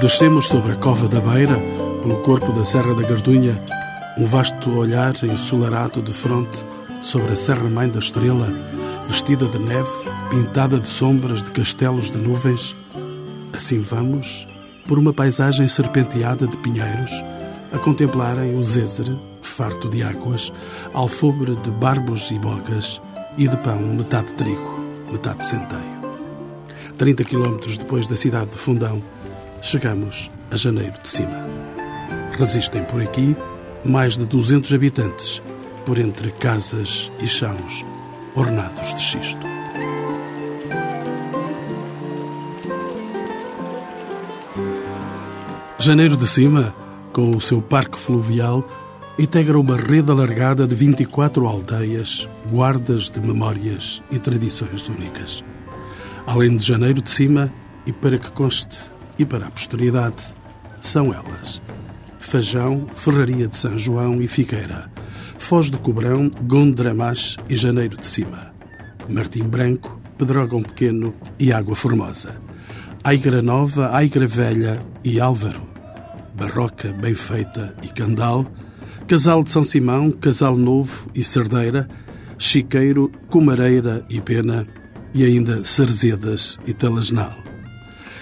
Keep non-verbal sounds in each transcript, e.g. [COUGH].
Descemos sobre a cova da Beira, pelo corpo da Serra da Gardunha, um vasto olhar ensolarado de fronte sobre a Serra Mãe da Estrela, vestida de neve, pintada de sombras de castelos de nuvens. Assim vamos, por uma paisagem serpenteada de pinheiros, a contemplarem o Zézere, farto de águas, alfobre de barbos e bogas e de pão metade trigo, metade centeio. 30 quilómetros depois da cidade de Fundão, chegamos a Janeiro de Cima. Resistem por aqui mais de 200 habitantes, por entre casas e chãos ornados de xisto. Janeiro de Cima, com o seu parque fluvial, integra uma rede alargada de 24 aldeias, guardas de memórias e tradições únicas. Além de Janeiro de Cima, e para que conste, e para a posteridade, são elas: Fajão, Ferraria de São João e Figueira, Foz do Cobrão, Gondramás e Janeiro de Cima, Martim Branco, Pedrógão Pequeno e Água Formosa, Aigra Nova, Aigra Velha e Álvaro, Barroca Bem Feita e Candal, Casal de São Simão, Casal Novo e Cerdeira, Chiqueiro, Comareira e Pena. E ainda Sarzedas e Talasnal.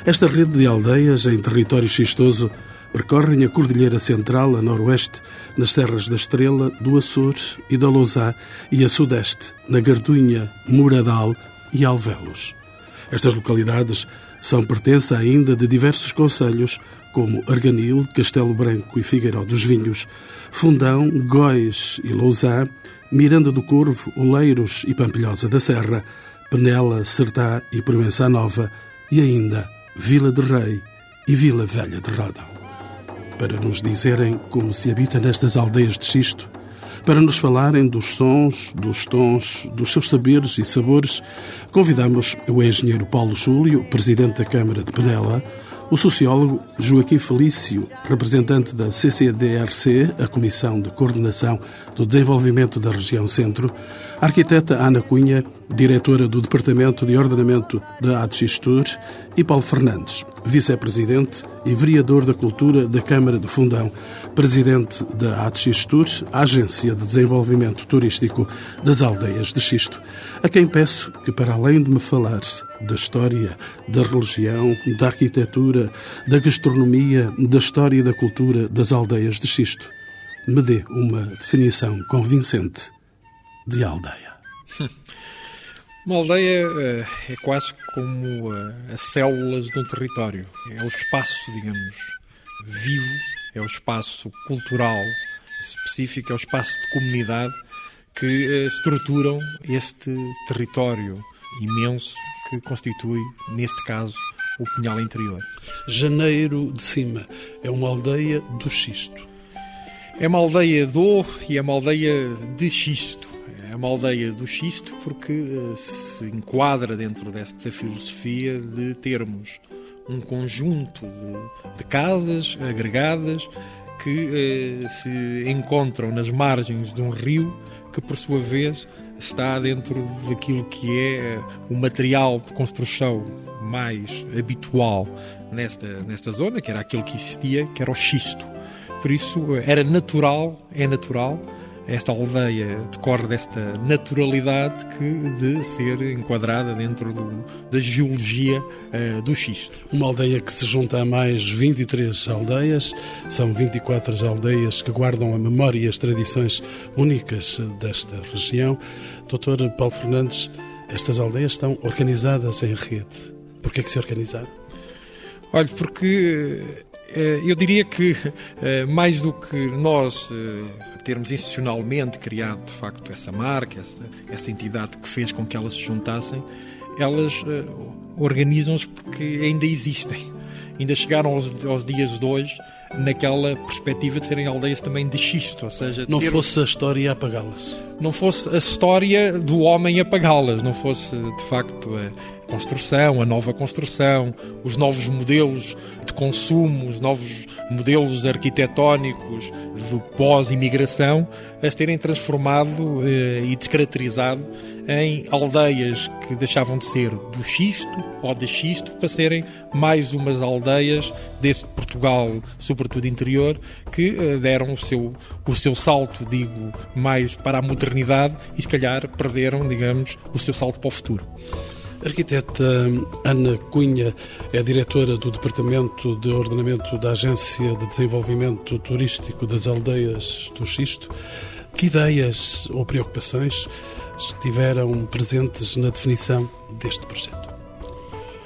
Esta rede de aldeias em território xistoso percorrem a Cordilheira Central a noroeste, nas Serras da Estrela, do Açores e da Lousá, e a sudeste, na Gardunha, Muradal e Alvelos. Estas localidades são pertença ainda de diversos conselhos, como Arganil, Castelo Branco e Figueiró dos Vinhos, Fundão, Góis e Lousá, Miranda do Corvo, Oleiros e Pampilhosa da Serra, Penela, Sertá e Provença Nova, e ainda Vila de Rei e Vila Velha de Rodão. Para nos dizerem como se habita nestas aldeias de xisto, para nos falarem dos sons, dos tons, dos seus saberes e sabores, convidamos o engenheiro Paulo Júlio, presidente da Câmara de Penela, o sociólogo Joaquim Felício, representante da CCDRC, a Comissão de Coordenação do Desenvolvimento da Região Centro, a arquiteta Ana Cunha, diretora do Departamento de Ordenamento da ADXTUR, e Paulo Fernandes, vice-presidente e vereador da Cultura da Câmara de Fundão, presidente da ADXTUR, Agência de Desenvolvimento Turístico das Aldeias de Xisto, a quem peço que, para além de me falar da história, da religião, da arquitetura, da gastronomia, da história e da cultura das aldeias de Xisto, me dê uma definição convincente de aldeia. [LAUGHS] Uma aldeia eh, é quase como eh, as células de um território. É o espaço, digamos, vivo, é o espaço cultural específico, é o espaço de comunidade que eh, estruturam este território imenso que constitui, neste caso, o Pinhal Interior. Janeiro de Cima é uma aldeia do xisto. É uma aldeia do e é uma aldeia de xisto. É uma aldeia do xisto porque uh, se enquadra dentro desta filosofia de termos um conjunto de, de casas agregadas que uh, se encontram nas margens de um rio que, por sua vez, está dentro daquilo que é o material de construção mais habitual nesta, nesta zona, que era aquilo que existia, que era o xisto. Por isso era natural, é natural, esta aldeia decorre desta naturalidade que de ser enquadrada dentro do, da geologia uh, do xisto. Uma aldeia que se junta a mais 23 aldeias, são 24 as aldeias que guardam a memória e as tradições únicas desta região. Doutor Paulo Fernandes, estas aldeias estão organizadas em rede. Por que é que se organizaram? Olha, porque eu diria que eh, mais do que nós eh, termos institucionalmente criado de facto essa marca, essa, essa entidade que fez com que elas se juntassem, elas organizam-se porque ainda existem. Ainda chegaram aos, aos dias de hoje naquela perspectiva de serem aldeias também de xisto, ou seja... Não ter... fosse a história apagá-las. Não fosse a história do homem apagá-las, não fosse, de facto, construção, a nova construção, os novos modelos de consumo, os novos modelos arquitetónicos do pós-imigração a terem transformado eh, e descaracterizado em aldeias que deixavam de ser do xisto ou de xisto para serem mais umas aldeias desse Portugal, sobretudo interior, que eh, deram o seu, o seu salto, digo, mais para a modernidade e se calhar perderam, digamos, o seu salto para o futuro. A arquiteta Ana Cunha é diretora do Departamento de Ordenamento da Agência de Desenvolvimento Turístico das Aldeias do Xisto. Que ideias ou preocupações estiveram presentes na definição deste projeto?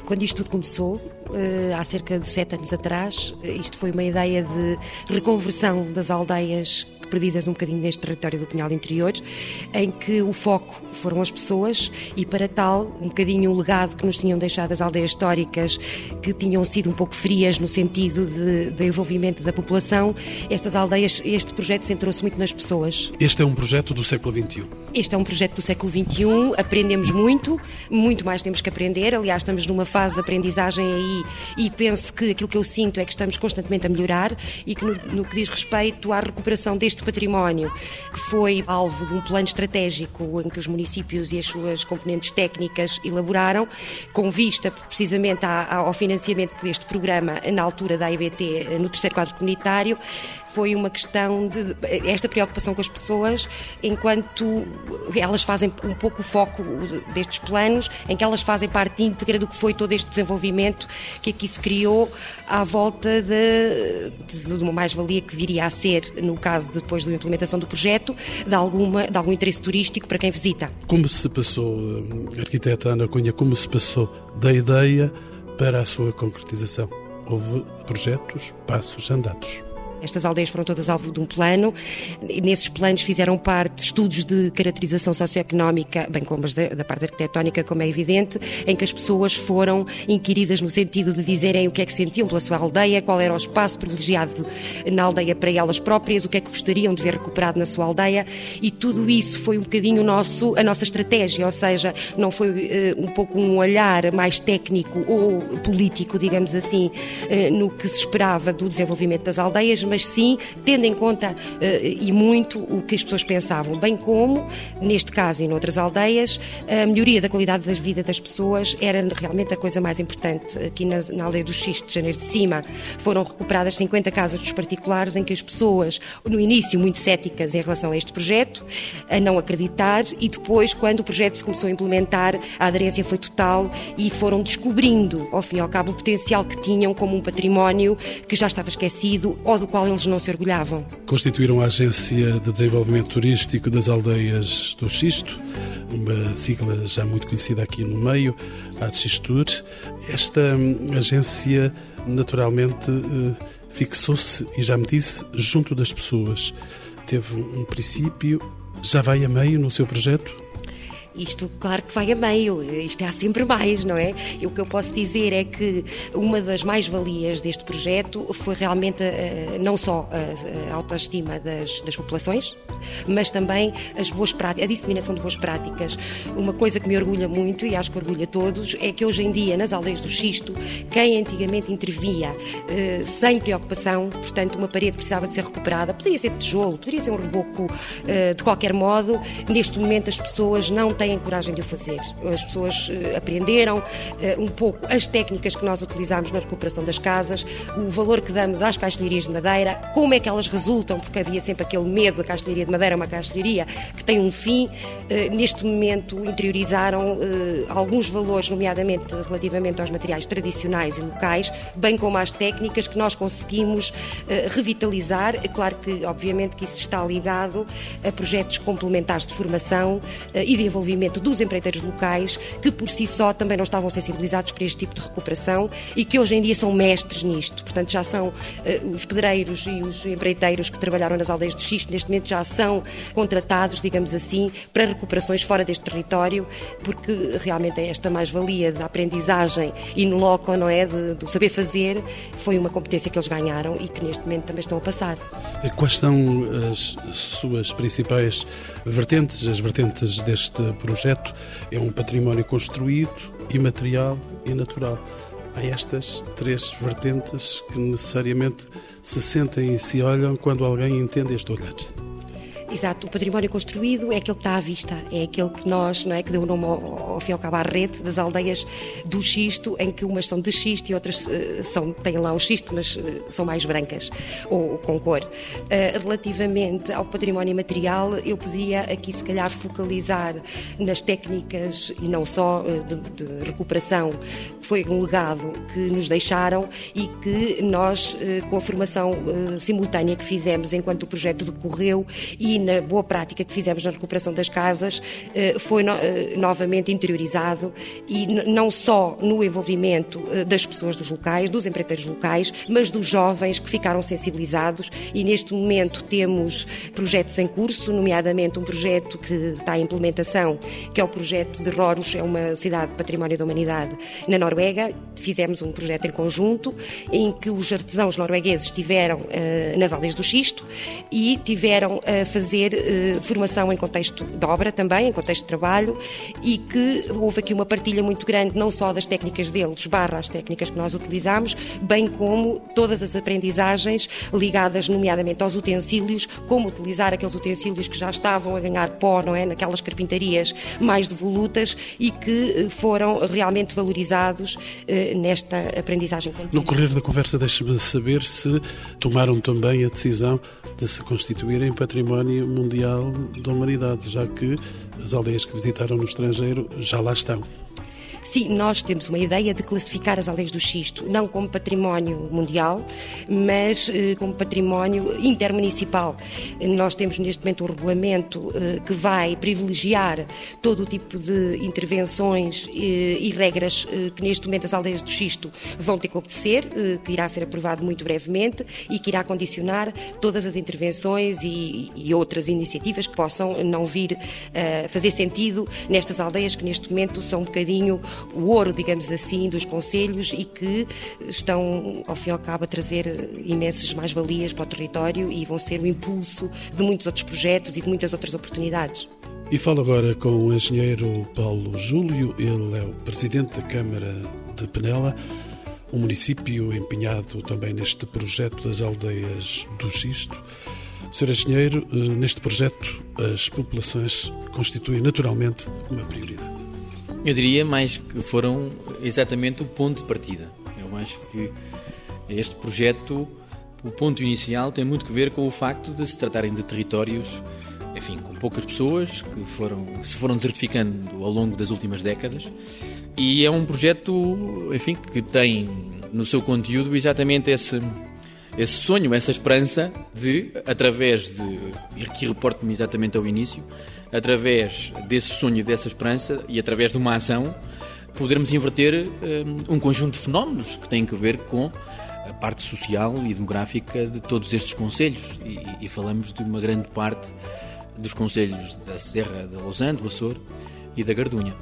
Quando isto tudo começou, eh, há cerca de sete anos atrás, isto foi uma ideia de reconversão das aldeias perdidas um bocadinho neste território do Pinhal Interior, em que o foco foram as pessoas e, para tal, um bocadinho o legado que nos tinham deixado as aldeias históricas, que tinham sido um pouco frias no sentido de, de envolvimento da população, estas aldeias, este projeto centrou-se muito nas pessoas. Este é um projeto do século XXI? Este é um projeto do século XXI, aprendemos muito, muito mais temos que aprender, aliás, estamos numa fase de aprendizagem aí e penso que aquilo que eu sinto é que estamos constantemente a melhorar e que no, no que diz respeito à recuperação deste este património, que foi alvo de um plano estratégico em que os municípios e as suas componentes técnicas elaboraram, com vista precisamente ao financiamento deste programa na altura da IBT no terceiro quadro comunitário, foi uma questão de esta preocupação com as pessoas, enquanto elas fazem um pouco o foco destes planos, em que elas fazem parte íntegra do que foi todo este desenvolvimento que aqui se criou à volta de, de uma mais-valia que viria a ser, no caso depois da implementação do projeto, de, alguma, de algum interesse turístico para quem visita. Como se passou, eh, arquiteta Ana Cunha, como se passou da ideia para a sua concretização? Houve projetos, passos andados. Estas aldeias foram todas alvo de um plano. Nesses planos fizeram parte estudos de caracterização socioeconómica, bem como as da, parte arquitetónica, como é evidente, em que as pessoas foram inquiridas no sentido de dizerem o que é que sentiam pela sua aldeia, qual era o espaço privilegiado na aldeia para elas próprias, o que é que gostariam de ver recuperado na sua aldeia, e tudo isso foi um bocadinho nosso, a nossa estratégia, ou seja, não foi uh, um pouco um olhar mais técnico ou político, digamos assim, uh, no que se esperava do desenvolvimento das aldeias, mas sim tendo em conta uh, e muito o que as pessoas pensavam, bem como, neste caso e noutras aldeias, a melhoria da qualidade da vida das pessoas era realmente a coisa mais importante. Aqui na, na aldeia do Xiste, de Janeiro de Cima, foram recuperadas 50 casas dos particulares em que as pessoas, no início, muito céticas em relação a este projeto, a não acreditar, e depois, quando o projeto se começou a implementar, a aderência foi total e foram descobrindo, ao fim e ao cabo, o potencial que tinham como um património que já estava esquecido ou do qual qual eles não se orgulhavam. Constituíram a Agência de Desenvolvimento Turístico das Aldeias do Xisto, uma sigla já muito conhecida aqui no meio, a Xistur. Esta hum, agência, naturalmente, eh, fixou-se, e já me disse, junto das pessoas. Teve um princípio, já vai a meio no seu projeto? Isto, claro que vai a meio, isto há sempre mais, não é? E o que eu posso dizer é que uma das mais-valias deste projeto foi realmente uh, não só a, autoestima das, das, populações, mas também as boas práticas, a disseminação de boas práticas. Uma coisa que me orgulha muito, e acho que orgulha todos, é que hoje em dia, nas aldeias do Xisto, quem antigamente intervia uh, sem preocupação, portanto, uma parede precisava de ser recuperada, poderia ser de tijolo, poderia ser um reboco uh, de qualquer modo, neste momento as pessoas não têm coragem de o fazer. As pessoas uh, aprenderam uh, um pouco as técnicas que nós utilizamos na recuperação das casas, o valor que damos às caixilharias de madeira, como é que elas resultam, porque havia sempre aquele medo da caixilharia de madeira, uma caixilharia que tem um fim. Uh, neste momento interiorizaram alguns valores, nomeadamente relativamente aos materiais tradicionais e locais, bem como às técnicas que nós conseguimos revitalizar. É claro que, obviamente, que isso está ligado a projetos complementares de formação e de envolvimento envolvimento dos empreiteiros locais, que por si só também não estavam sensibilizados para este tipo de recuperação e que hoje em dia são mestres nisto. Portanto, já são uh, os pedreiros e os empreiteiros que trabalharam nas aldeias de xisto, neste momento já são contratados, digamos assim, para recuperações fora deste território, porque realmente é esta mais-valia da aprendizagem e no loco, não é? De, do saber fazer, foi uma competência que eles ganharam e que neste momento também estão a passar. Quais são as suas principais vertentes, as vertentes deste projeto? É um património construído, imaterial e natural. Há estas três vertentes que necessariamente se sentem e se olham quando alguém entende este olhar. Exato, o património construído é aquele que está à vista, é aquele que nós, não é, que deu o nome ao, ao fim e ao cabo à rede das aldeias do xisto, em que umas são de xisto e outras uh, são, têm lá o xisto, mas uh, são mais brancas ou, ou com cor. Uh, relativamente ao património material, eu podia aqui se calhar focalizar nas técnicas e não só de, de recuperação, que foi um legado que nos deixaram e que nós, com a formação simultânea que fizemos enquanto o projeto decorreu e na boa prática que fizemos na recuperação das casas eh, foi eh, novamente interiorizado e não só no envolvimento eh, das pessoas dos locais, dos empreiteiros locais, mas dos jovens que ficaram sensibilizados e neste momento temos projetos em curso, nomeadamente um projeto que está em implementação, que é o projeto de Roros, é uma cidade de património da humanidade na Noruega. Fizemos um projeto em conjunto em que os artesãos noruegueses estiveram nas aldeias do Xisto e tiveram a fazer fazer eh, formação em contexto de obra também, em contexto de trabalho, e que houve aqui uma partilha muito grande, não só das técnicas deles, barra as técnicas que nós utilizamos, bem como todas as aprendizagens ligadas, nomeadamente aos utensílios, como utilizar aqueles utensílios que já estavam a ganhar pó, não é? Naquelas carpintarias mais devolutas e que eh, foram realmente valorizados eh, nesta aprendizagem contínua. No correr da conversa, deixe-me saber se tomaram também a decisão de se constituírem património mundial da humanidade, já que as aldeias que visitaram no estrangeiro já lá estão. Sim, nós temos uma ideia de classificar as aldeias do xisto não como património mundial, mas eh, como património intermunicipal. Nós temos neste momento um regulamento eh, que vai privilegiar todo o tipo de intervenções eh, e regras que neste momento as aldeias do xisto vão ter que obedecer, que irá ser aprovado muito brevemente e que irá condicionar todas as intervenções e, e outras iniciativas que possam não vir a fazer sentido nestas aldeias que neste momento são um bocadinho o ouro, digamos assim, dos conselhos e que estão, ao fim e ao cabo, a trazer imensas mais-valias para o território e vão ser o impulso de muitos outros projetos e de muitas outras oportunidades. E falo agora com o engenheiro Paulo Júlio, ele é o presidente da Câmara de Penela, um município empenhado também neste projeto das aldeias do Xisto. Sr. Engenheiro, eh, neste projeto as populações constituem naturalmente uma prioridade. Eu diria mais que foram exatamente o ponto de partida. Eu acho que este projeto, o ponto inicial, tem muito que ver com o facto de se tratarem de territórios, enfim, com poucas pessoas que, foram, que se foram desertificando ao longo das últimas décadas. E é um projeto, enfim, que tem no seu conteúdo exatamente esse, esse sonho, essa esperança de, através de. e aqui reporto-me exatamente ao início, através desse sonho, dessa esperança e através de uma ação, podermos inverter um, um conjunto de fenómenos que têm a ver com a parte social e demográfica de todos estes conselhos. E, e falamos de uma grande parte dos conselhos da Serra da Lausanne, do Açor e da Gardunha.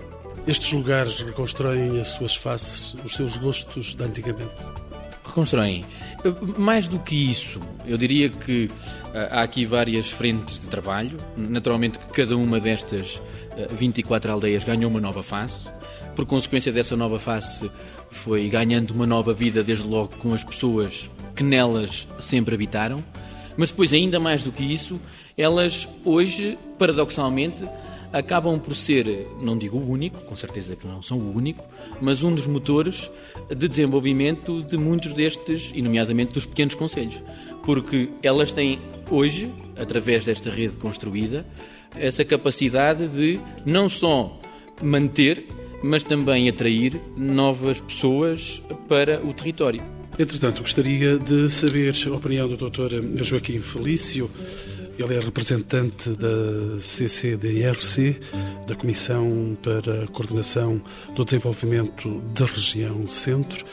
Estes lugares reconstroem as suas faces, os seus gostos de antigamente? Reconstroem. Mais do que isso, eu diria que eh, há aqui várias frentes de trabalho. Naturalmente que cada uma destas 24 eh, aldeias ganhou uma nova face. Por consequência dessa nova face, foi ganhando uma nova vida, desde logo com as pessoas que nelas sempre habitaram. Mas depois, ainda mais do que isso, elas hoje, paradoxalmente, acabam por ser, não digo o único, com certeza que não são o único, mas um dos motores de desenvolvimento de muitos destes, e nomeadamente dos pequenos conselhos. Porque elas têm hoje, através desta rede construída, essa capacidade de não só manter, mas também atrair novas pessoas para o território. Entretanto, gostaria de saber a opinião do Dr. Joaquim Felício ele é representante da CCDRC, da Comissão para a Coordenação do Desenvolvimento da Região Centro.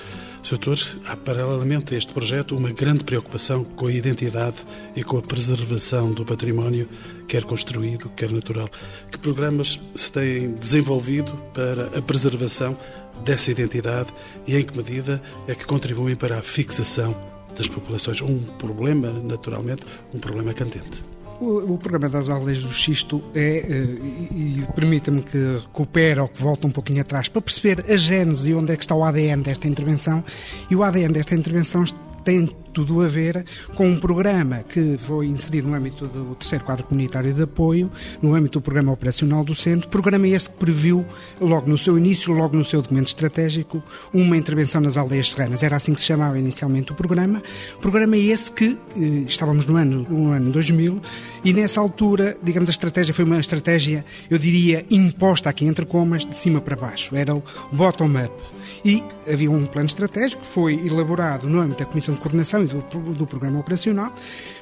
Doutor, há paralelamente a este projeto uma grande preocupação com a identidade e com a preservação do património, quer construído, quer natural. Que programas se têm desenvolvido para a preservação dessa identidade e em que medida é que contribuem para a fixação das populações? Um problema, naturalmente, um problema candente. O, programa das aldeias do Xisto é, eh, e, e permita-me que recupere ou que volte um pouquinho atrás para perceber a gênese e onde é que está o ADN desta intervenção. E o ADN desta intervenção tem tudo a ver com um programa que foi inserido no âmbito do terceiro quadro comunitário de apoio, no âmbito do programa operacional do centro, programa esse que previu, logo no seu início, logo no seu documento estratégico, uma intervenção nas aldeias serranas. Era assim que se chamava inicialmente o programa. Programa esse que eh, estávamos no ano, no ano 2000 e nessa altura, digamos, a estratégia foi uma estratégia, eu diria, imposta aqui entre comas, de cima para baixo. Era o bottom-up. E havia um plano estratégico que foi elaborado no âmbito da Comissão de Coordenação e do, do Programa Operacional,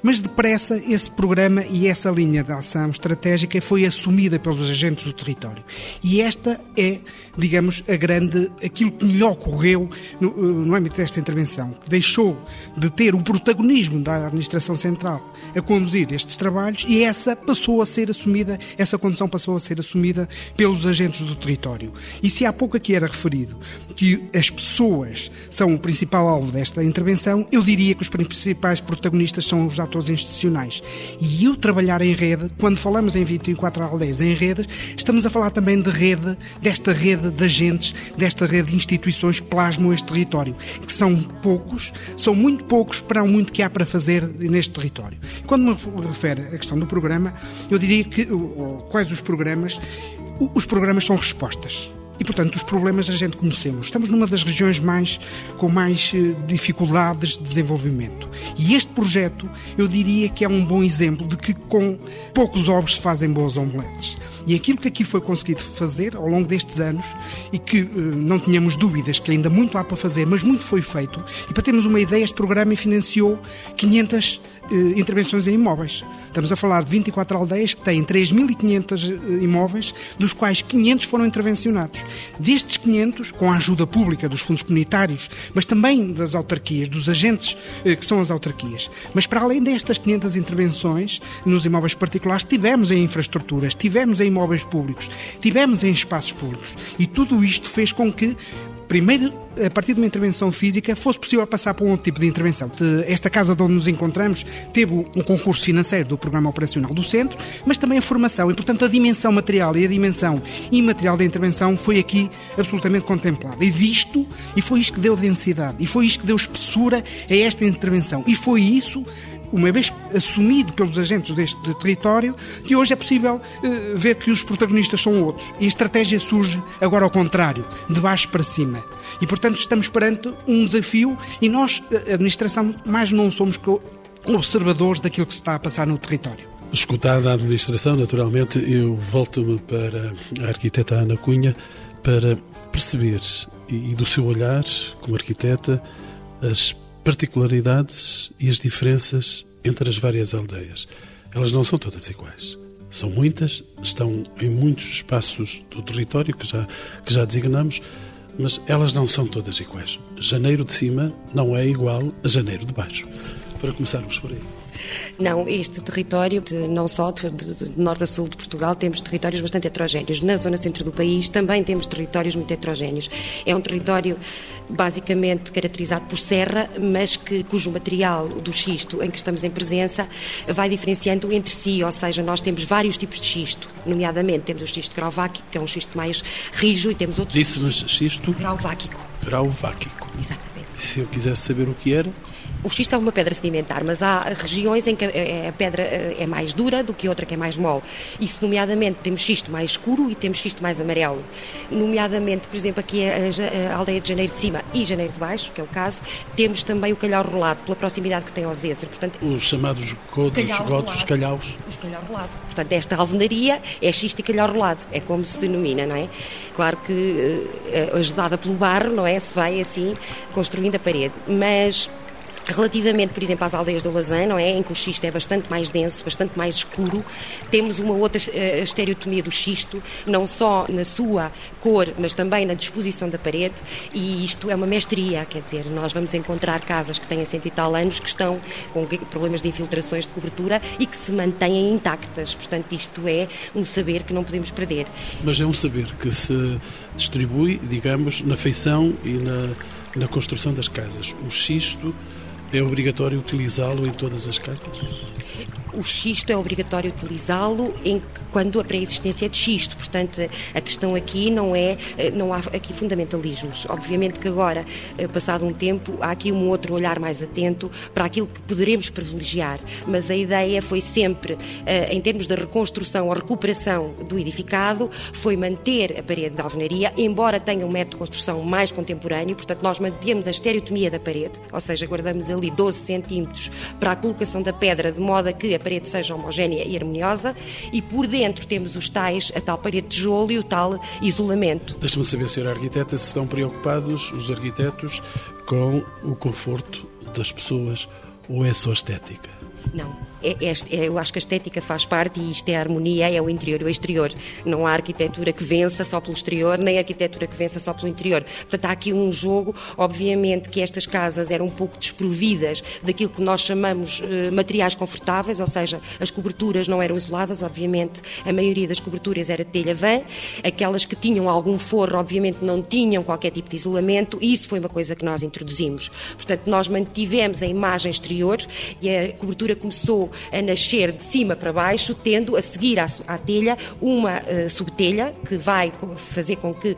mas depressa esse programa e essa linha de ação estratégica foi assumida pelos agentes do território. E esta é, digamos, a grande, aquilo que melhor correu no, no âmbito desta intervenção, que deixou de ter o protagonismo da Administração Central a conduzir estes trabalhos e essa passou a ser assumida, essa condição passou a ser assumida pelos agentes do território. E se há pouco aqui era referido que as pessoas são o principal alvo desta intervenção, eu diria que os principais protagonistas são os atores institucionais. E eu trabalhar em rede, quando falamos em 24 aldeias em redes, estamos a falar também de rede, desta rede de agentes, desta rede de instituições que plasmam este território, que são poucos, são muito poucos para o muito que há para fazer neste território. Quando me refere à questão do programa, eu diria que quais os programas, os programas são respostas. E, portanto, os problemas a gente conhecemos. Estamos numa das regiões mais com mais eh, dificuldades de desenvolvimento. E este projeto, eu diria que é um bom exemplo de que com poucos ovos se fazem boas omeletes. E aquilo que aqui foi conseguido fazer ao longo destes anos e que uh, não tínhamos dúvidas que ainda muito há para fazer, mas muito foi feito. E para termos uma ideia, este programa financiou 500 uh, intervenções em imóveis. Estamos a falar de 24 aldeias que têm 3.500 uh, imóveis, dos quais 500 foram intervencionados. Destes 500, com a ajuda pública dos fundos comunitários, mas também das autarquias, dos agentes que são as autarquias. Mas para além destas 500 intervenções nos imóveis particulares, tivemos em infraestruturas, tivemos em imóveis públicos, tivemos em espaços públicos. E tudo isto fez com que primeiro, a partir de uma intervenção física, fosse possível passar para um outro tipo de intervenção. Esta casa de onde nos encontramos teve um concurso financeiro do Programa Operacional do Centro, mas também a formação. E, portanto, a dimensão material e a dimensão imaterial da intervenção foi aqui absolutamente contemplada. E visto, e foi isto que deu densidade, e foi isto que deu espessura a esta intervenção. E foi isso uma vez assumido pelos agentes deste território, que hoje é possível uh, ver que os protagonistas são outros. E a estratégia surge agora ao contrário, de baixo para cima. E, portanto, estamos perante um desafio e nós, a administração, mais não somos observadores daquilo que se está a passar no território. Escutada a administração, naturalmente, eu volto-me para a arquiteta Ana Cunha para perceber, e do seu olhar como arquiteta, as particularidades e as diferenças entre as várias aldeias. Elas não são todas iguais. São muitas, estão em muitos espaços do território que já, que já designamos, mas elas não são todas iguais. Janeiro de cima não é igual a janeiro de baixo. Para começarmos por aí. Não, este território, de, não só de, de, de, norte a sul de Portugal, temos territórios bastante heterogéneos. Na zona centro do país também temos territórios muito heterogéneos. É um território basicamente caracterizado por serra, mas que, cujo material do xisto em que estamos em presença vai diferenciando entre si, ou seja, nós temos vários tipos de xisto, nomeadamente temos o xisto grauváquico, que é um xisto mais rijo, e temos outros... Disse-me xisto? Grauváquico. Grauváquico. Exatamente. Se eu quisesse saber o que era... O xisto é uma pedra sedimentar, mas há regiões em que a pedra eh, é mais dura do que outra que é mais mole. Isso, nomeadamente, temos xisto mais escuro e temos xisto mais amarelo. Nomeadamente, por exemplo, aqui a, aldeia de Janeiro de Cima e Janeiro de Baixo, que é o caso, temos também o calhau rolado, pela proximidade que tem ao Zezer. Portanto, Os chamados godos, godos, calhaus. Os calhau rolado. Portanto, esta alvenaria é xisto e calhau rolado, é como se denomina, não é? Claro que, eh, ajudada pelo barro, não é? Se vai assim construindo a parede. Mas Relativamente, por exemplo, às aldeias do Lazã, não é? Em que o xisto é bastante mais denso, bastante mais escuro, temos uma outra uh, estereotomia do xisto, não só na sua cor, mas também na disposição da parede, e isto é uma mestria, quer dizer, nós vamos encontrar casas que têm cento e tal anos que estão com problemas de infiltrações de cobertura e que se mantêm intactas. Portanto, isto é um saber que não podemos perder. Mas é um saber que se distribui, digamos, na feição e na, na construção das casas. O xisto é obrigatório utilizá-lo em todas as casas? O xisto é obrigatório utilizá-lo quando a pré-existência é de xisto. Portanto, a questão aqui não é, eh, não há aqui fundamentalismos. Obviamente que agora, eh, passado um tempo, há aqui um outro olhar mais atento para aquilo que poderemos privilegiar. Mas a ideia foi sempre, eh, em termos da reconstrução ou recuperação do edificado, foi manter a parede de alvenaria, embora tenha um método de construção mais contemporâneo, portanto, nós mantemos a estereotomia da parede, ou seja, guardamos ali 12 centímetros para a colocação da pedra, de modo a que a parede seja homogénea e harmoniosa, e por dentro temos os tais, a tal parede de tijolo e o tal isolamento. Deixa-me saber, Sra. Arquiteta, se estão preocupados os arquitetos com o conforto das pessoas ou é só estética? Não eu acho que a estética faz parte e isto é a harmonia, é o interior e o exterior. Não há arquitetura que vença só pelo exterior, nem arquitetura que vença só pelo interior. Portanto, há aqui um jogo, obviamente que estas casas eram um pouco desprovidas daquilo que nós chamamos uh, materiais confortáveis, ou seja, as coberturas não eram isoladas, obviamente a maioria das coberturas era de telha vã, aquelas que tinham algum forro, obviamente não tinham qualquer tipo de isolamento, e isso foi uma coisa que nós introduzimos. Portanto, nós mantivemos a imagem exterior e a cobertura começou a nascer de cima para baixo, tendo a seguir à, à telha uma uh, subtelha que vai fazer com que uh,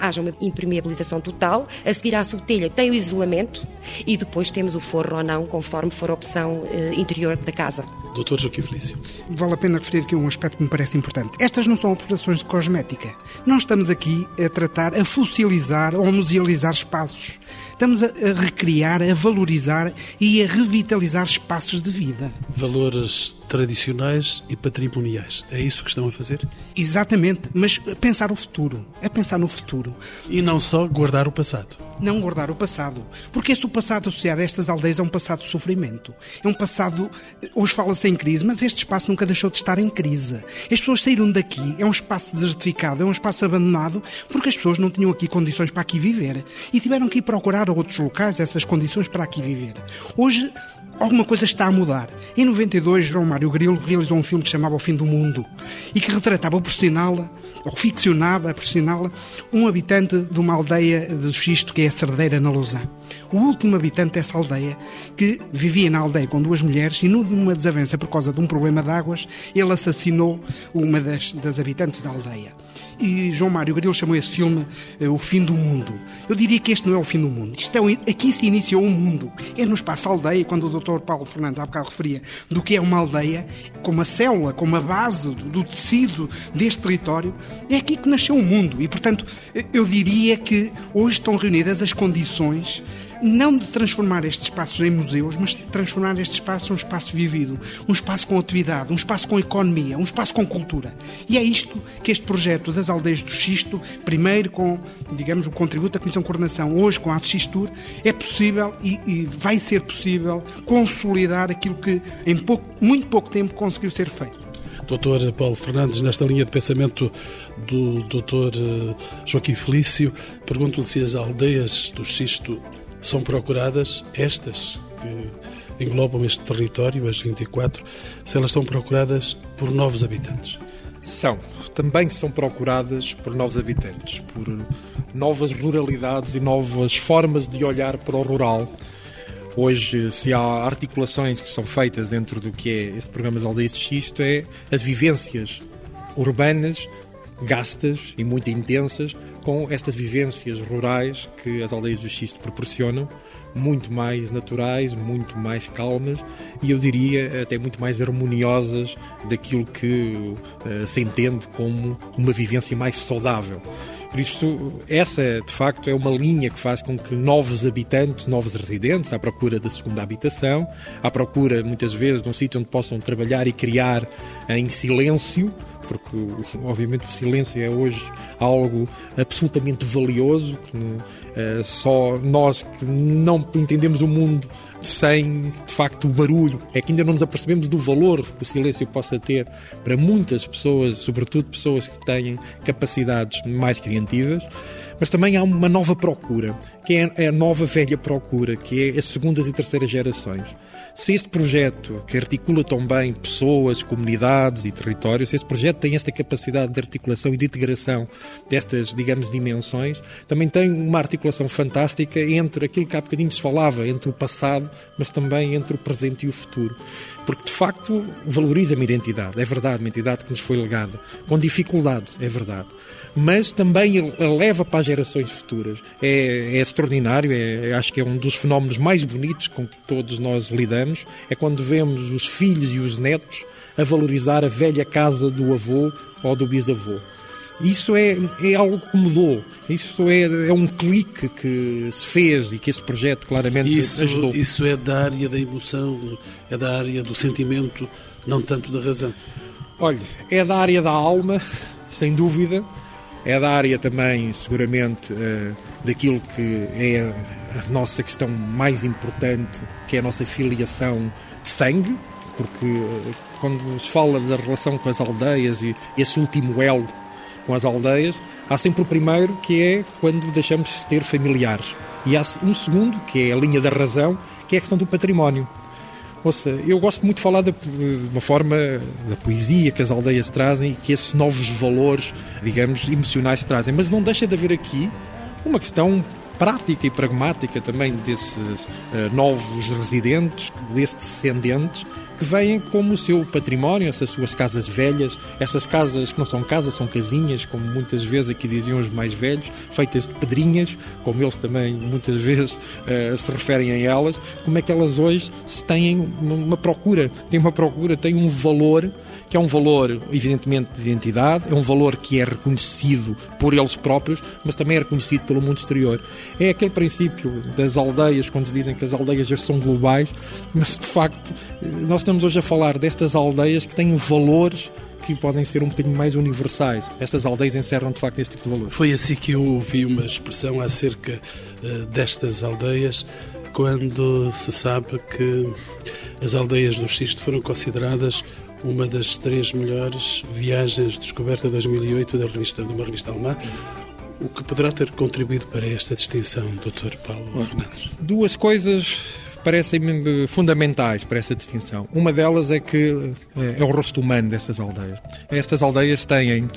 haja uma impermeabilização total. A seguir à subtelha tem o isolamento e depois temos o forro ou não, conforme for a opção uh, interior da casa. Doutor Joaquim Felício. Vale a pena referir aqui um aspecto que me parece importante. Estas não são operações de cosmética. Não estamos aqui a tratar, a fossilizar ou a musealizar espaços. Estamos a, a recriar, a valorizar e a revitalizar espaços de vida. Valores tradicionais e patrimoniais. É isso que estão a fazer? Exatamente, mas pensar o futuro. É pensar no futuro. E não só guardar o passado. Não guardar o passado. Porque esse o passado associado a estas aldeias é um passado de sofrimento. É um passado. Hoje fala-se em crise, mas este espaço nunca deixou de estar em crise. As pessoas saíram daqui, é um espaço desertificado, é um espaço abandonado, porque as pessoas não tinham aqui condições para aqui viver. E tiveram que ir procurar a outros locais essas condições para aqui viver. Hoje alguma coisa está a mudar. Em 92, João Mário Grilo realizou um filme que chamava O Fim do Mundo e que retratava por sinal, ou ficcionava por sinal, um habitante de uma aldeia do Xisto que é a Cerdeira, na Lousã. O último habitante dessa aldeia, que vivia na aldeia com duas mulheres e numa desavença por causa de um problema de águas, ele assassinou uma das, das habitantes da aldeia e João Mário Grilo chamou esse filme uh, O Fim do Mundo. Eu diria que este não é o fim do mundo. Isto é, aqui se iniciou um mundo. É no espaço aldeia, quando o Dr. Paulo Fernandes há bocado referia do que é uma aldeia, como a célula, como a base do, do tecido deste território, é aqui que nasceu o mundo. E, portanto, eu diria que hoje estão reunidas as condições não de transformar estes espaços em museus, mas de transformar este espaço em um espaço vivido, um espaço com atividade, um espaço com economia, um espaço com cultura. E é isto que este projeto das aldeias do Xisto, primeiro com, digamos, o contributo da Comissão de Coordenação, hoje com a Xistur, é possível e, e, vai ser possível consolidar aquilo que em pouco, muito pouco tempo conseguiu ser feito. Doutor Paulo Fernandes, nesta linha de pensamento do Doutor eh, Joaquim Felício, pergunto-lhe se as aldeias do Xisto são procuradas estas que englobam este território, as 24, se elas são procuradas por novos habitantes? São. Também são procuradas por novos habitantes, por novas ruralidades e novas formas de olhar para o rural. Hoje, se há articulações que são feitas dentro do que é este programa de Aldeias de Xisto, é as vivências urbanas gastas e muito intensas com estas vivências rurais que as aldeias do Xisto proporcionam, muito mais naturais, muito mais calmas e eu diria até muito mais harmoniosas daquilo que uh, se entende como uma vivência mais saudável. Por isso, essa de facto é uma linha que faz com que novos habitantes, novos residentes, à procura da segunda habitação, à procura muitas vezes de um sítio onde possam trabalhar e criar em silêncio, porque obviamente o silêncio é hoje algo absolutamente valioso, que uh, só nós que não entendemos o mundo sem de facto o barulho, é que ainda não nos apercebemos do valor que o silêncio possa ter para muitas pessoas, sobretudo pessoas que têm capacidades mais criativas Mas também há uma nova procura, que é a nova velha procura, que é as segundas e terceiras gerações. Se este projeto, que articula tão bem pessoas, comunidades e territórios, se este projeto tem esta capacidade de articulação e de integração destas, digamos, dimensões, também tem uma articulação fantástica entre aquilo que há bocadinho se falava, entre o passado, mas também entre o presente e o futuro porque de facto valoriza uma identidade, é verdade, uma identidade que nos foi legada, com dificuldade, é verdade. Mas também a leva para as gerações futuras. É, é extraordinário, é, acho que é um dos fenómenos mais bonitos com que todos nós lidamos, é quando vemos os filhos e os netos a valorizar a velha casa do avô ou do bisavô. Isso é, é algo que mudou. Isso é, é um clique que se fez e que esse projeto claramente isso, ajudou. Isso é da área da emoção, é da área do sentimento, não tanto da razão. Olha, é da área da alma, sem dúvida. É da área também, seguramente, eh, daquilo que é a nossa questão mais importante, que é a nossa filiação de sangue, porque eh, quando se fala da relação com as aldeias e esse último elo com as aldeias, há sempre o primeiro, que é quando deixamos de ter familiares. E há um segundo, que é a linha da razão, que é a questão do património. Ouça, eu gosto muito de falar de, uma forma da poesia que as aldeias trazem e que esses novos valores, digamos, emocionais trazem. Mas não deixa de haver aqui uma questão prática e pragmática também desses uh, novos residentes, desses descendentes, que vêm como o seu património, essas suas casas velhas, essas casas que não são casas, são casinhas, como muitas vezes aqui diziam os mais velhos, feitas de pedrinhas, como eles também muitas vezes uh, se referem a elas, como é que elas hoje têm uma, procura, têm uma procura, têm um valor que é um valor, evidentemente, de identidade, é um valor que é reconhecido por eles próprios, mas também é reconhecido pelo mundo exterior. É aquele princípio das aldeias, quando se dizem que as aldeias já são globais, mas de facto, nós estamos hoje a falar destas aldeias que têm valores que podem ser um bocadinho mais universais. Essas aldeias encerram de facto esse tipo de valor. Foi assim que eu ouvi uma expressão acerca uh, destas aldeias, quando se sabe que as aldeias do Xisto foram consideradas uma das três melhores viagens de descoberta 2008 da revista, de uma revista alemã. O que poderá ter contribuído para esta distinção, Dr. Paulo Fernandes? Duas coisas parecem-me fundamentais para essa distinção. Uma delas é que eh, é o rosto humano dessas aldeias. Estas aldeias têm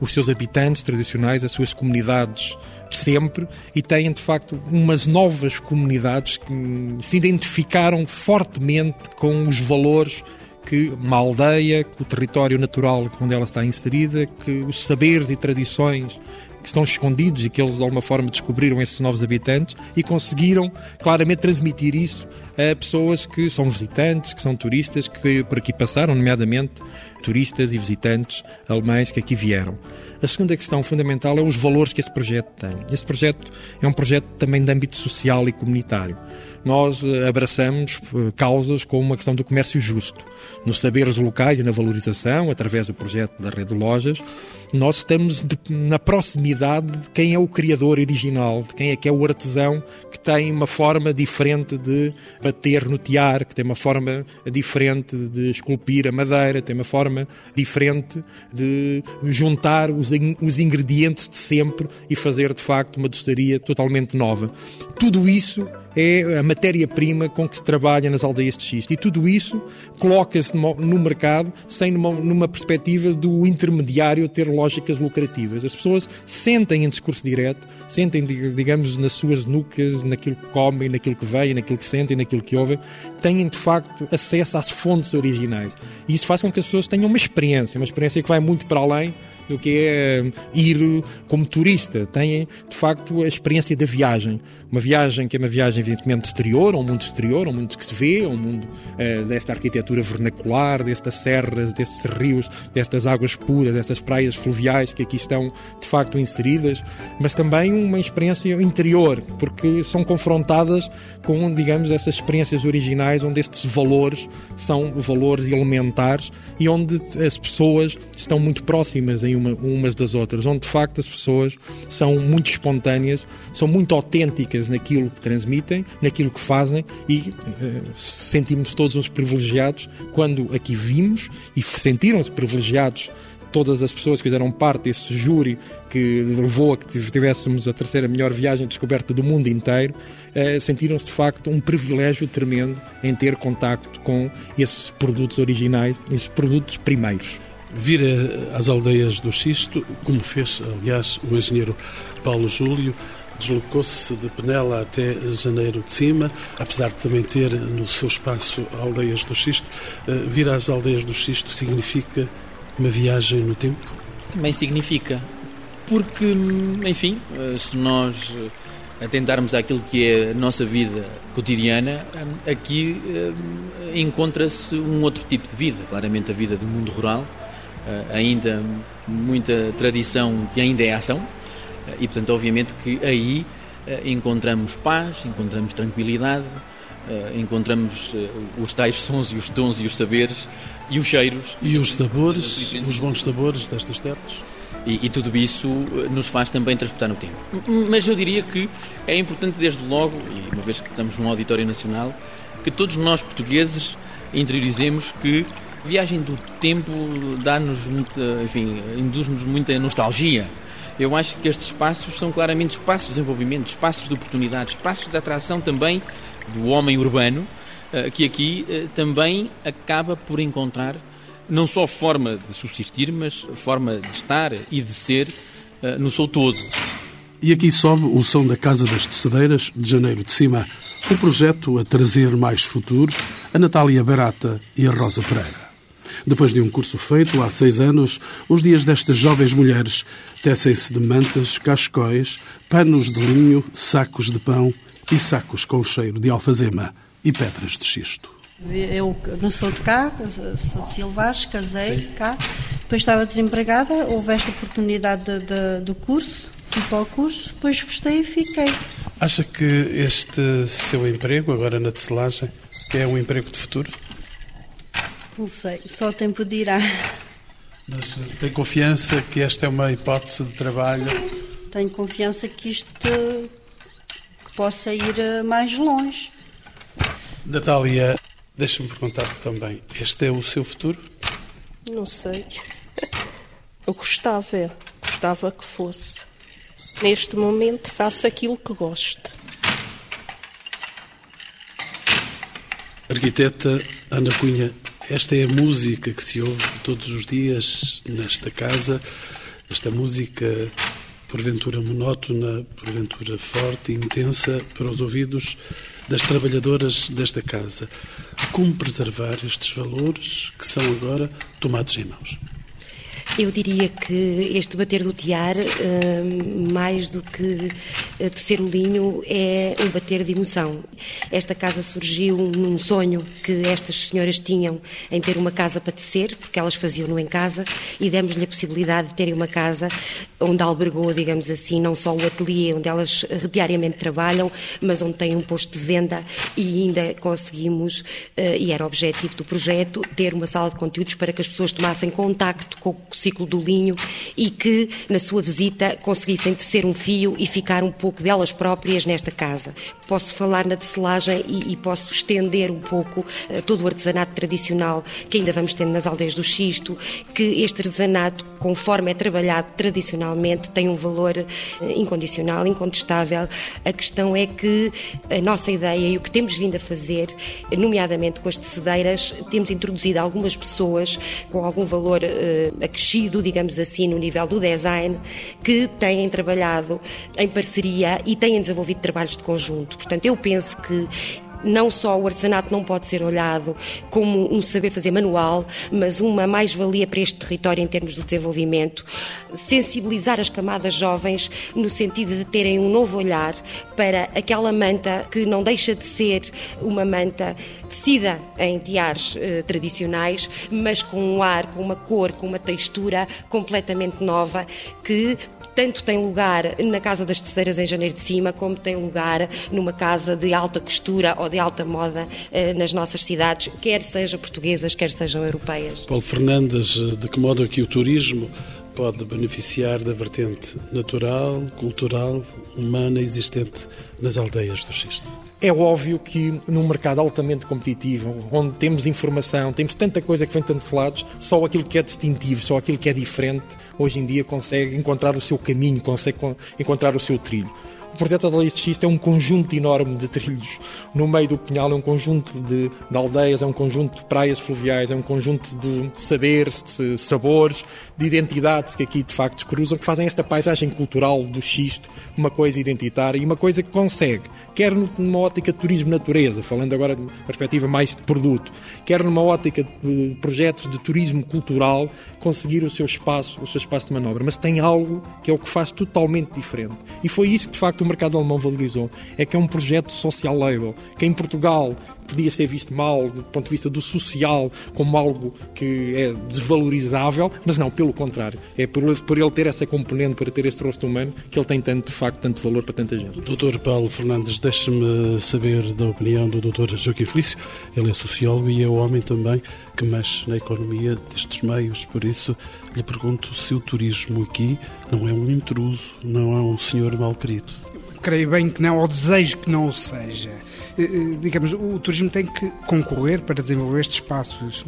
os seus habitantes tradicionais, as suas comunidades sempre e têm de facto umas novas comunidades que se identificaram fortemente com os valores que uma aldeia, que o território natural onde ela está inserida, que os saberes e tradições que estão escondidos e que eles de alguma forma descobriram esses novos habitantes e conseguiram claramente transmitir isso a pessoas que são visitantes, que são turistas, que por aqui passaram, nomeadamente turistas e visitantes alemães que aqui vieram. A segunda questão fundamental é os valores que esse projeto tem. Esse projeto é um projeto também de âmbito social e comunitário nós eh, abraçamos eh, causas como a questão do comércio justo. Nos saberes locais e na valorização, através do projeto da Rede de Lojas, nós estamos de, na proximidade de quem é o criador original, de quem é que é o artesão que tem uma forma diferente de bater no tiar, que tem uma forma diferente de esculpir a madeira, tem uma forma diferente de juntar os, os ingredientes de sempre e fazer de facto uma doçaria totalmente nova. Tudo isso é a matéria-prima com que se trabalha nas aldeias de xisto. E tudo isso coloca-se no mercado sem numa, numa perspectiva do intermediário ter lógicas lucrativas. As pessoas sentem em discurso direto, sentem, digamos, nas suas nucas, naquilo que comem, naquilo que veem, naquilo que sentem, naquilo que ouvem, têm de facto acesso às fontes originais. E isso faz com que as pessoas tenham uma experiência, uma experiência que vai muito para além do que é ir como turista. Têm, de facto, a experiência da viagem. Uma viagem que é uma viagem, evidentemente, exterior, um mundo exterior, um mundo que se vê, um mundo uh, desta arquitetura vernacular, destas serras, destes rios, destas águas puras, destas praias fluviais que aqui estão, de facto, inseridas, mas também uma experiência interior, porque são confrontadas com, digamos, essas experiências originais onde estes valores são valores elementares e onde as pessoas estão muito próximas em uma, umas das outras, onde de facto as pessoas são muito espontâneas, são muito autênticas naquilo que transmitem, naquilo que fazem e uh, sentimos todos uns privilegiados quando aqui vimos e sentiram-se privilegiados todas as pessoas que fizeram parte desse júri que levou a que tivéssemos a terceira melhor viagem de descoberta do mundo inteiro, eh, sentiram-se de facto um privilégio tremendo em ter contacto com esses produtos originais, esses produtos primeiros. Vir às aldeias do Xisto, como fez, aliás, o engenheiro Paulo Júlio, deslocou-se de Penela até Janeiro de Cima, apesar de também ter no seu espaço aldeias do Xisto. Eh, vir às aldeias do Xisto significa uma viagem no tempo? Também significa. Porque, enfim, eh, se nós eh, atentarmos àquilo que é a nossa vida cotidiana, aqui encontra-se um outro tipo de vida. Claramente a vida do mundo rural, ainda muita tradição que ainda é ação, e, portanto, obviamente que aí eh, encontramos paz, encontramos tranquilidade, eh, encontramos eh, os tais sons e os tons e os saberes e os cheiros. E os sabores, os bons sabores destas terras. E, e, tudo isso nos faz também transportar no tempo. Mas eu diria que é importante, desde logo, e uma vez que estamos num auditório nacional, que todos nós portugueses interiorizemos que viagem do tempo dá-nos enfim, induz-nos muita nostalgia. Eu acho que estes espaços são claramente espaços de desenvolvimento, espaços de oportunidade, espaços de atração também do homem urbano, eh, que aqui eh, também acaba por encontrar não só forma de subsistir, mas forma de estar e de ser eh, no seu todo. E aqui sobe o som da Casa das Tecedeiras, de Janeiro de Cima, um projeto a trazer mais futuro a Natália Barata e a Rosa Pereira. Depois de um curso feito há seis anos, os dias destas jovens mulheres tecem-se de mantas, cascóis, panos de linho, sacos de pão e sacos com cheiro de alfazema e pedras de xisto. Eu não sou de cá, sou de Silvares, casei Sim. cá. Depois estava desempregada, houve esta oportunidade de, de, do curso, fui para o curso, depois gostei e fiquei. Acha que este seu emprego, agora na tecelagem, é um emprego de futuro? Não sei, só o tempo dirá. Mas eh, tem confiança que esta é uma hipótese de trabalho? Tenho confiança que isto que possa ir eh, mais longe. Natália, deixa-me perguntar também, este é o seu futuro? Não sei. [LAUGHS] Eu gostava, gostava que fosse. Neste momento faço aquilo que gosto. Arquiteta Ana Cunha, esta é a música que se ouve todos os dias nesta casa, esta música porventura monótona, porventura forte intensa para os ouvidos das trabalhadoras desta casa. Como preservar estes valores que são agora tomados em mãos? Eu diria que este bater do tiar, eh, mais do que tecer o linho, é um bater de emoção. Esta casa surgiu num sonho que estas senhoras tinham em ter uma casa para tecer, porque elas faziam-no em casa, e demos-lhe a possibilidade de terem uma casa onde albergou, digamos assim, não só o ateliê onde elas diariamente trabalham, mas onde tem um posto de venda e ainda conseguimos, eh, e era o objetivo do projeto, ter uma sala de conteúdos para que as pessoas tomassem contacto com o ciclo do linho e que, na sua visita, conseguissem tecer um fio e ficar um pouco delas próprias nesta casa. Posso falar na tecelagem e, e posso estender um pouco uh, todo o artesanato tradicional que ainda vamos tendo nas aldeias do Xisto, que este artesanato, conforme é trabalhado tradicionalmente, tem um valor uh, incondicional, incontestável. A questão é que a nossa ideia e o que temos vindo a fazer, nomeadamente com as tecedeiras, temos introduzido algumas pessoas com algum valor uh, acrescido crescido, digamos assim, no nível do design, que têm trabalhado em parceria e têm desenvolvido trabalhos de conjunto. Portanto, eu penso que não só o artesanato não pode ser olhado como um saber fazer manual, mas uma mais-valia para este território em termos de desenvolvimento, sensibilizar as camadas jovens no sentido de terem um novo olhar para aquela manta que não deixa de ser uma manta tecida em tiares eh, tradicionais, mas com um ar, com uma cor, com uma textura completamente nova que tanto tem lugar na Casa das Terceiras em Janeiro de Cima, como tem lugar numa casa de alta costura ou de alta moda eh, nas nossas cidades, quer sejam portuguesas, quer sejam europeias. Paulo Fernandes, de que modo aqui o turismo pode beneficiar da vertente natural, cultural, humana existente nas aldeias do Xisto? É óbvio que num mercado altamente competitivo, onde temos informação, temos tanta coisa que vem de tantos lados, só aquilo que é distintivo, só aquilo que é diferente, hoje em dia consegue encontrar o seu caminho, consegue encontrar o seu trilho. O projeto da Lista Xisto é um conjunto enorme de trilhos no meio do Pinhal, é um conjunto de, de, aldeias, é um conjunto de praias fluviais, é um conjunto de saberes, de sabores, de identidades que aqui de facto se cruzam, que fazem esta paisagem cultural do xisto uma coisa identitária e uma coisa que consegue, quer numa ótica de turismo natureza, falando agora de uma perspectiva mais de produto, quer numa ótica de projetos de turismo cultural, conseguir o seu espaço, o seu espaço de manobra. Mas tem algo que é o que faz totalmente diferente. E foi isso que de facto o mercado alemão valorizou. É que é um projeto social label, que em Portugal podia ser visto mal do ponto de vista do social, como algo que é desvalorizável, mas não, pelo contrário. É por, por ele ter essa componente, para ter esse rosto humano, que ele tem tanto, de facto, tanto valor para tanta gente. Doutor Paulo Fernandes, deixe-me saber da opinião do doutor Joaquim Felício. Ele é sociólogo e é o homem também que mexe na economia destes meios, por isso lhe pergunto se o turismo aqui não é um intruso, não é um senhor mal querido. Creio bem que não, ou desejo que não o seja. Eh, eh, digamos, o turismo tem que concorrer para desenvolver estes espaços,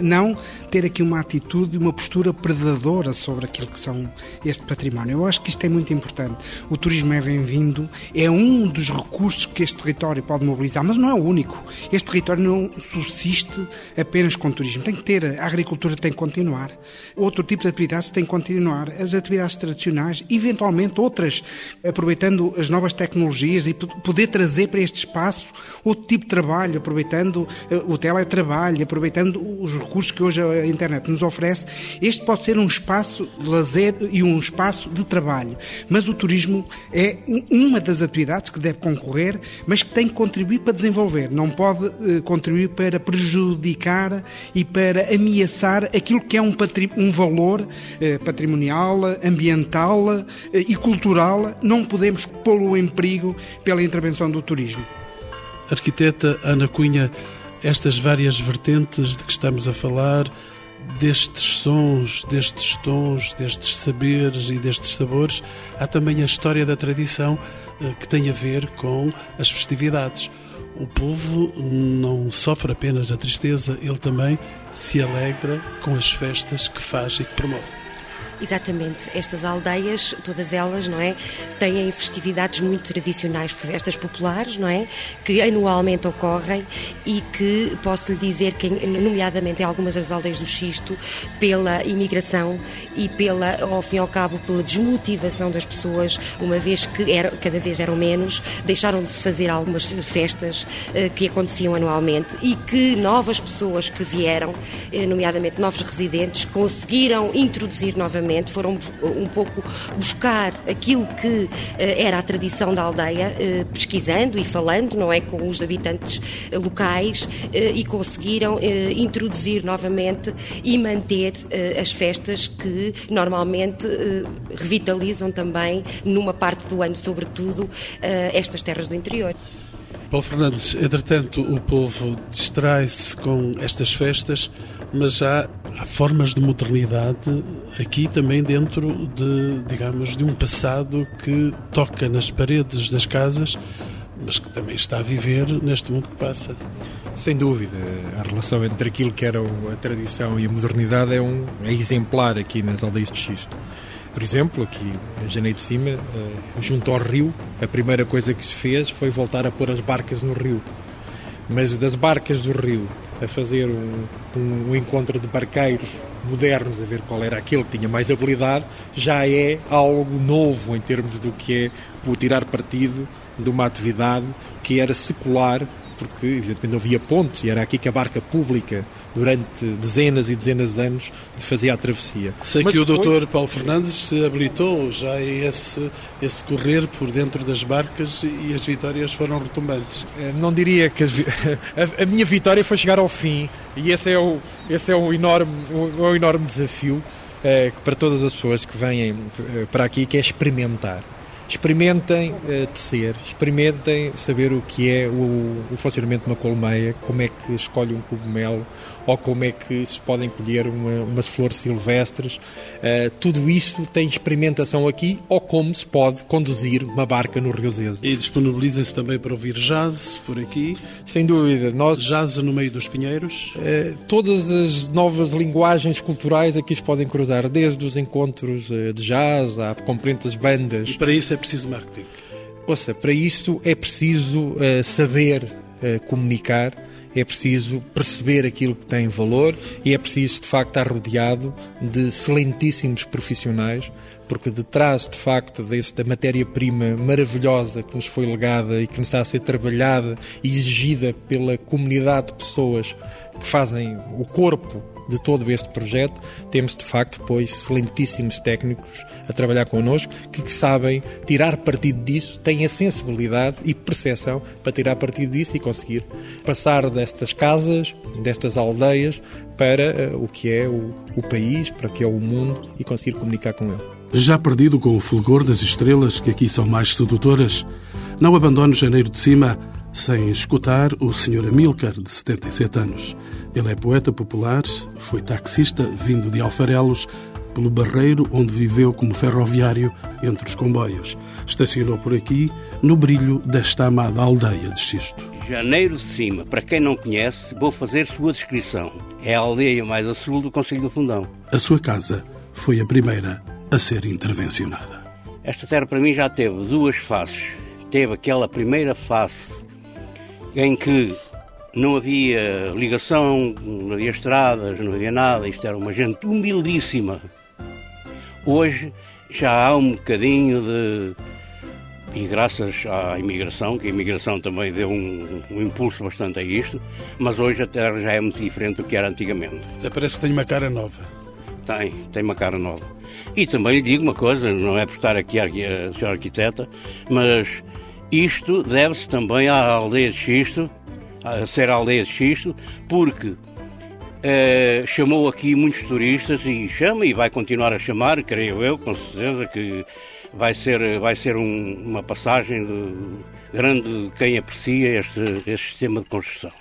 não ter aqui uma atitude, uma postura predadora sobre aquilo que são este património. Eu acho que isto é muito importante. O turismo é bem-vindo, é um dos recursos que este território pode mobilizar, mas não é o único. Este território não subsiste apenas com turismo. Tem que ter, a agricultura tem que continuar, outro tipo de atividades tem que continuar, as atividades tradicionais, eventualmente outras, aproveitando as novas tecnologias e poder trazer para este espaço outro tipo de trabalho, aproveitando eh, o teletrabalho, aproveitando os recursos que hoje a internet nos oferece. Este pode ser um espaço de lazer e um espaço de trabalho. Mas o turismo é uma das atividades que deve concorrer, mas que tem que contribuir para desenvolver. Não pode eh, contribuir para prejudicar e para ameaçar aquilo que é um, um valor eh, patrimonial, ambiental e cultural. Não podemos pô-lo em perigo pela intervenção do turismo. Arquiteta Ana Cunha, estas várias vertentes de que estamos a falar, destes sons, destes tons, destes saberes e destes sabores, há também a história da tradição eh, que tem a ver com as festividades. O povo não sofre apenas a tristeza, ele também se alegra com as festas que faz e que promove. Exatamente. Estas aldeias, todas elas, não é, têm festividades muito tradicionais, festas populares, não é, que anualmente ocorrem e que posso lhe dizer que, nomeadamente em algumas das aldeias do Xisto, pela imigração e pela, ao fim e ao cabo, pela desmotivação das pessoas, uma vez que era, cada vez eram menos, deixaram de se fazer algumas festas uh, que aconteciam anualmente e que novas pessoas que vieram, uh, nomeadamente novos residentes, conseguiram introduzir novamente foram um pouco buscar aquilo que eh, era a tradição da aldeia, eh, pesquisando e falando, não é, com os habitantes eh, locais e conseguiram introduzir novamente e manter as festas que normalmente revitalizam também numa parte do ano, sobretudo, estas terras do interior. Paulo Fernandes, entretanto, o povo distrai-se com estas festas, mas já há formas de modernidade aqui também dentro de, digamos, de um passado que toca nas paredes das casas, mas que também está a viver neste mundo que passa. Sem dúvida, a relação entre aquilo que era a tradição e a modernidade é, um, é exemplar aqui nas aldeias de Xisto. Por exemplo, aqui na Janeiro de Cima, eh, junto ao rio, a primeira coisa que se fez foi voltar a pôr as barcas no rio. Mas das barcas do rio a fazer um, um, um encontro de barqueiros modernos, a ver qual era aquele que tinha mais habilidade, já é algo novo em termos do que é o tirar partido de uma atividade que era secular, porque evidentemente havia pontes e era aqui que a barca pública durante dezenas e dezenas de anos fazer a travessia. Sei Mas que depois... o doutor Paulo Fernandes se habilitou já a esse, esse correr por dentro das barcas e as vitórias foram retumbantes. Eh, não diria que as... [LAUGHS] a, minha vitória foi chegar ao fim e esse é o, esse é o, enorme, o, o enorme desafio é, para todas as pessoas que vêm eh, para aqui, que é experimentar experimentem uh, tecer, experimentem saber o que é o, o, funcionamento de uma colmeia, como é que escolhe um cogumelo ou como é que se podem colher uma, umas flores silvestres. Uh, tudo isso tem experimentação aqui ou como se pode conduzir uma barca no Rio Zeza. E disponibilizem-se também para ouvir jazz por aqui. Sem dúvida. Nós... Jazz no meio dos pinheiros. Uh, todas as novas linguagens culturais aqui se podem cruzar, desde os encontros de jazz, à componentes bandas. E para isso é preciso marketing? Ouça, para isto é preciso uh, saber uh, comunicar, é preciso perceber aquilo que tem valor e é preciso, de facto, estar rodeado de excelentíssimos profissionais, porque detrás, de facto, desta matéria-prima maravilhosa que nos foi legada e que está a ser trabalhada e exigida pela comunidade de pessoas que fazem o corpo de todo este projeto, temos de facto depois excelentíssimos técnicos a trabalhar connosco que, que sabem tirar partido disso, têm a sensibilidade e percepção para tirar partido disso e conseguir passar destas casas, destas aldeias, para uh, o que é o, o país, para o que é o mundo e conseguir comunicar com ele. Já perdido com o fulgor das estrelas, que aqui são mais sedutoras, não abandono janeiro de cima sem escutar o Sr. Amílcar, de 77 anos. Ele é poeta popular, foi taxista vindo de Alfarelos, pelo Barreiro, onde viveu como ferroviário entre os comboios. Estacionou por aqui, no brilho desta amada aldeia de Xisto. Janeiro de Cima, para quem não conhece, vou fazer sua descrição. É a aldeia mais a sul do Conselho do Fundão. A sua casa foi a primeira a ser intervencionada. Esta terra para mim já teve duas faces. Teve aquela primeira face em que não havia ligação, não havia estradas, não havia nada, isto era uma gente humildíssima. Hoje já há um bocadinho de. E graças à imigração, que a imigração também deu um, um, impulso bastante a isto, mas hoje a terra já é muito diferente do que era antigamente. Até parece que tem uma cara nova. Tem, tem uma cara nova. E também lhe digo uma coisa, não é por estar aqui a, a senhora arquiteta, mas isto deve-se também à aldeia de Xisto, a ser a aldeia de Xisto, porque eh, chamou aqui muitos turistas e chama e vai continuar a chamar, creio eu, com certeza que vai ser, vai ser um, uma passagem de, grande de quem aprecia este, este sistema de construção.